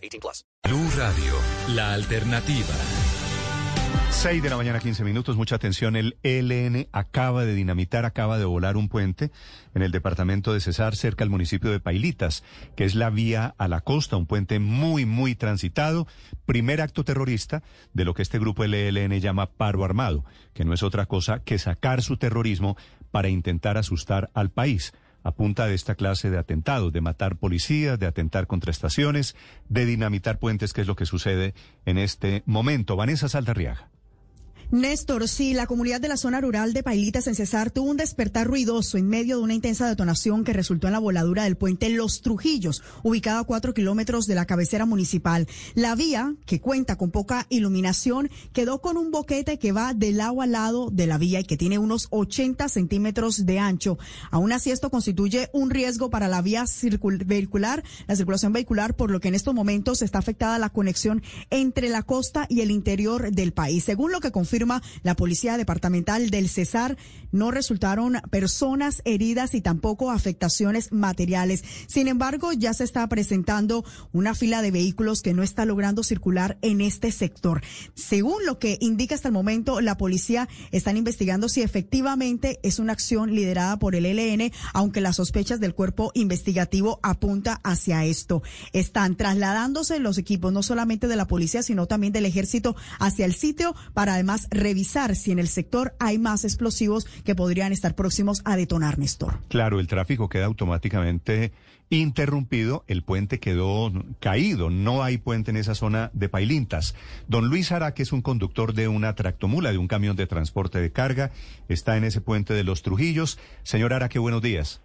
18 plus. Blue Radio, la alternativa. 6 de la mañana, 15 minutos. Mucha atención. El ELN acaba de dinamitar, acaba de volar un puente en el departamento de Cesar, cerca al municipio de Pailitas, que es la vía a la costa, un puente muy, muy transitado. Primer acto terrorista de lo que este grupo del ELN llama paro armado, que no es otra cosa que sacar su terrorismo para intentar asustar al país a de esta clase de atentados, de matar policías, de atentar contra estaciones, de dinamitar puentes, que es lo que sucede en este momento. Vanessa Saldarriaga. Néstor, sí, la comunidad de la zona rural de Pailitas en Cesar tuvo un despertar ruidoso en medio de una intensa detonación que resultó en la voladura del puente Los Trujillos, ubicado a cuatro kilómetros de la cabecera municipal. La vía, que cuenta con poca iluminación, quedó con un boquete que va de lado a lado de la vía y que tiene unos 80 centímetros de ancho. Aún así, esto constituye un riesgo para la vía vehicular, la circulación vehicular, por lo que en estos momentos está afectada la conexión entre la costa y el interior del país. Según lo que confirma la Policía Departamental del Cesar, no resultaron personas heridas y tampoco afectaciones materiales. Sin embargo, ya se está presentando una fila de vehículos que no está logrando circular en este sector. Según lo que indica hasta el momento, la policía están investigando si efectivamente es una acción liderada por el ELN, aunque las sospechas del cuerpo investigativo apunta hacia esto. Están trasladándose los equipos no solamente de la policía, sino también del ejército hacia el sitio para además revisar si en el sector hay más explosivos que podrían estar próximos a detonar, Néstor. Claro, el tráfico queda automáticamente interrumpido, el puente quedó caído, no hay puente en esa zona de Pailintas. Don Luis Araque es un conductor de una tractomula, de un camión de transporte de carga, está en ese puente de los Trujillos. Señor Araque, buenos días.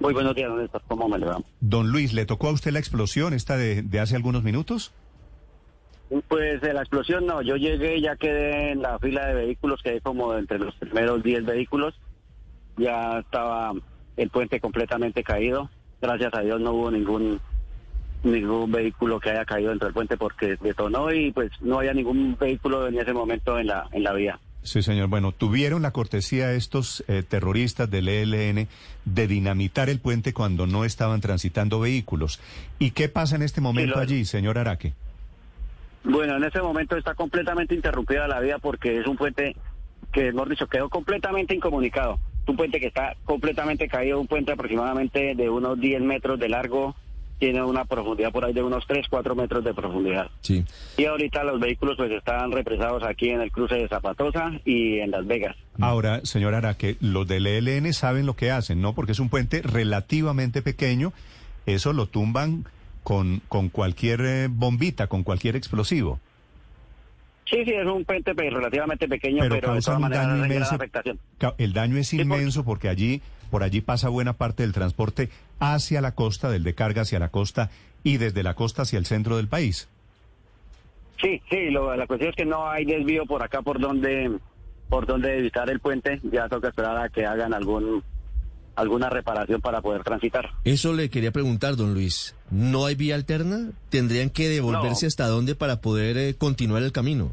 Muy buenos días, Néstor, ¿cómo me le va? Don Luis, ¿le tocó a usted la explosión esta de, de hace algunos minutos? Pues de la explosión no, yo llegué, ya quedé en la fila de vehículos, quedé como entre los primeros 10 vehículos, ya estaba el puente completamente caído, gracias a Dios no hubo ningún ningún vehículo que haya caído dentro del puente porque detonó y pues no había ningún vehículo en ese momento en la en la vía. Sí, señor. Bueno, tuvieron la cortesía estos eh, terroristas del ELN de dinamitar el puente cuando no estaban transitando vehículos. ¿Y qué pasa en este momento lo- allí, señor Araque? Bueno, en este momento está completamente interrumpida la vía porque es un puente que, mejor dicho, quedó completamente incomunicado. Un puente que está completamente caído, un puente aproximadamente de unos 10 metros de largo, tiene una profundidad por ahí de unos 3, 4 metros de profundidad. Sí. Y ahorita los vehículos pues están represados aquí en el cruce de Zapatosa y en Las Vegas. Ahora, señor Araque, los del ELN saben lo que hacen, ¿no? Porque es un puente relativamente pequeño, eso lo tumban con, con cualquier eh, bombita, con cualquier explosivo. Sí, sí, es un puente pues, relativamente pequeño, Pero pero, de todas un maneras daño inmenso. afectación. El daño es inmenso porque allí, por allí pasa buena parte del transporte hacia la costa, del de carga hacia la costa y desde la costa hacia el centro del país. Sí, sí, lo- la cuestión es que no hay desvío por acá por donde por donde evitar el puente, ya toca esperar a que hagan algún alguna reparación para poder transitar. Eso le quería preguntar, don Luis. ¿No hay vía alterna? ¿Tendrían que devolverse No. hasta dónde para poder eh, continuar el camino?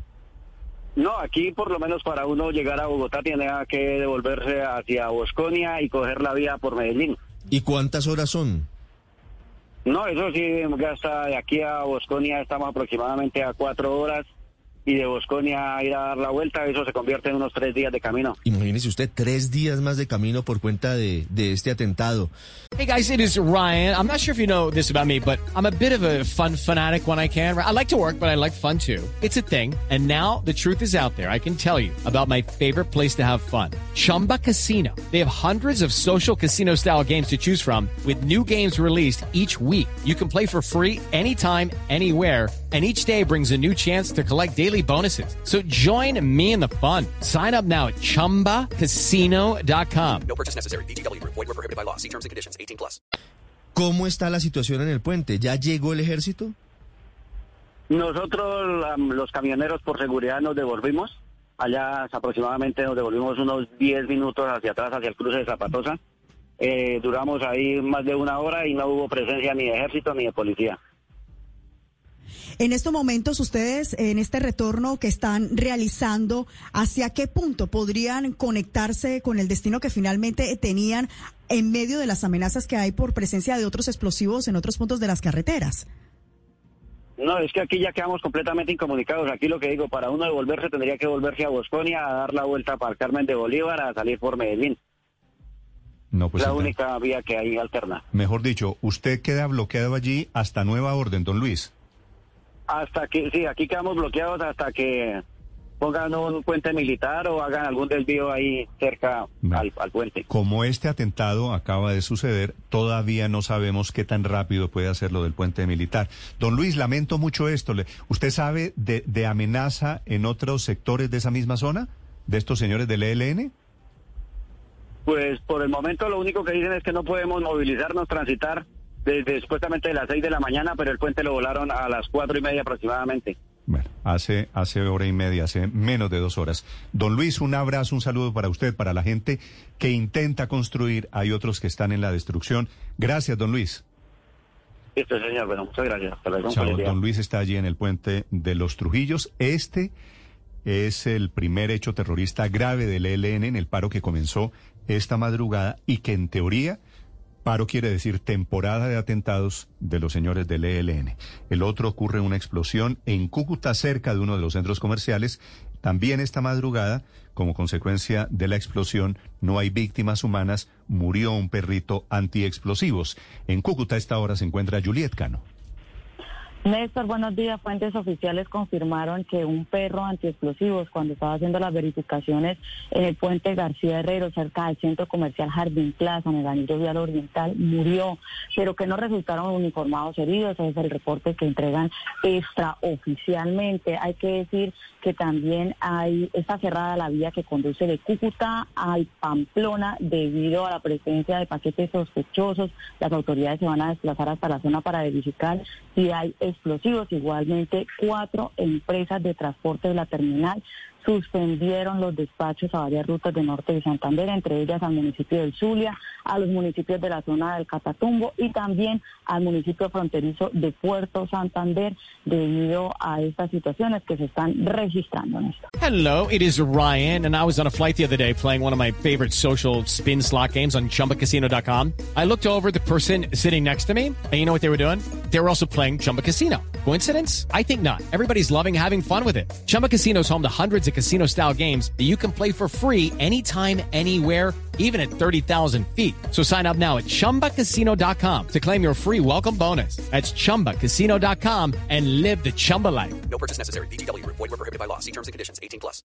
No, aquí por lo menos para uno llegar a Bogotá tiene que devolverse hacia Bosconia y coger la vía por Medellín. ¿Y cuántas horas son? No, eso sí, gasta de aquí a Bosconia estamos aproximadamente a cuatro horas y de Bosconia a ir a dar la vuelta, eso se convierte en unos tres días de camino. Imagínese usted tres días más de camino por cuenta de, de este atentado. Hey guys, it is Ryan. I'm not sure if you know this about me, but I'm a bit of a fun fanatic when I can. I like to work, but I like fun too. It's a thing. And now the truth is out there. I can tell you about my favorite place to have fun. Chumba Casino. They have hundreds of social casino style games to choose from with new games released each week. You can play for free anytime, anywhere and each day brings a new chance to collect daily bonuses. So join me in the fun. Sign up now at ChumbaCasino.com. No purchase necessary. BGW. Void were prohibited by law. See terms and conditions. 18 plus. ¿Cómo está la situación en el puente? ¿Ya llegó el ejército? Nosotros, los camioneros, por seguridad nos devolvimos. Allá aproximadamente nos devolvimos unos 10 minutos hacia atrás, hacia el cruce de Zapatosa. Eh, duramos ahí más de una hora y no hubo presencia ni de ejército ni de policía. En estos momentos, ustedes, en este retorno que están realizando, ¿hacia qué punto podrían conectarse con el destino que finalmente tenían en medio de las amenazas que hay por presencia de otros explosivos en otros puntos de las carreteras? No, es que aquí ya quedamos completamente incomunicados. Aquí lo que digo, para uno devolverse tendría que volverse a Bosconia, a dar la vuelta para el Carmen de Bolívar, a salir por Medellín. No, pues la única vía que hay alterna. mejor dicho, usted queda bloqueado allí hasta nueva orden, don Luis. Hasta que, sí, aquí quedamos bloqueados hasta que pongan un puente militar o hagan algún desvío ahí cerca al, al puente. Como este atentado acaba de suceder, todavía no sabemos qué tan rápido puede hacer lo del puente militar. Don Luis, lamento mucho esto. ¿Usted sabe de, de amenaza en otros sectores de esa misma zona? ¿De estos señores del ELN? Pues por el momento lo único que dicen es que no podemos movilizarnos, transitar desde supuestamente de las 6 de la mañana, pero el puente lo volaron a las cuatro y media aproximadamente. Bueno, hace, hace hora y media, hace menos de dos horas. Don Luis, un abrazo, un saludo para usted, para la gente que intenta construir. Hay otros que están en la destrucción. Gracias, don Luis. Listo, señor. Bueno, muchas gracias. Chao, don Luis está allí en el puente de los Trujillos. Este es el primer hecho terrorista grave del ELN en el paro que comenzó esta madrugada y que en teoría paro quiere decir temporada de atentados de los señores del ELN. El otro ocurre una explosión en Cúcuta cerca de uno de los centros comerciales. También esta madrugada, como consecuencia de la explosión, no hay víctimas humanas, murió un perrito antiexplosivos. En Cúcuta a esta hora se encuentra Juliet Cano. Néstor, buenos días. Fuentes oficiales confirmaron que un perro antiexplosivos, cuando estaba haciendo las verificaciones en el puente García Herrero, cerca del centro comercial Jardín Plaza, en el anillo vial oriental, murió, pero que no resultaron uniformados heridos. Ese es el reporte que entregan extraoficialmente. Hay que decir que también hay está cerrada la vía que conduce de Cúcuta al Pamplona debido a la presencia de paquetes sospechosos. Las autoridades se van a desplazar hasta la zona para verificar si hay explosivos. Igualmente, cuatro empresas de transporte de la terminal suspendieron los despachos a varias rutas de norte de Santander, entre ellas al municipio del Zulia, a los municipios de la zona del Catatumbo y también al municipio fronterizo de Puerto Santander debido a estas situaciones que se están registrando en esto. Hello, it is Ryan, and I was on a flight the other day playing one of my favorite social spin slot games on chumbacasino.com. I looked over the person sitting next to me, and you know what they were doing? They were also playing Chumba Casino. Coincidence? I think not. Everybody's loving having fun with it. Chumba Casino is home to hundreds of casino style games that you can play for free anytime, anywhere even at 30,000 feet. So sign up now at ChumbaCasino.com to claim your free welcome bonus. That's ChumbaCasino.com and live the Chumba life. No purchase necessary. Group. Void prohibited by law. See terms and conditions. 18 plus.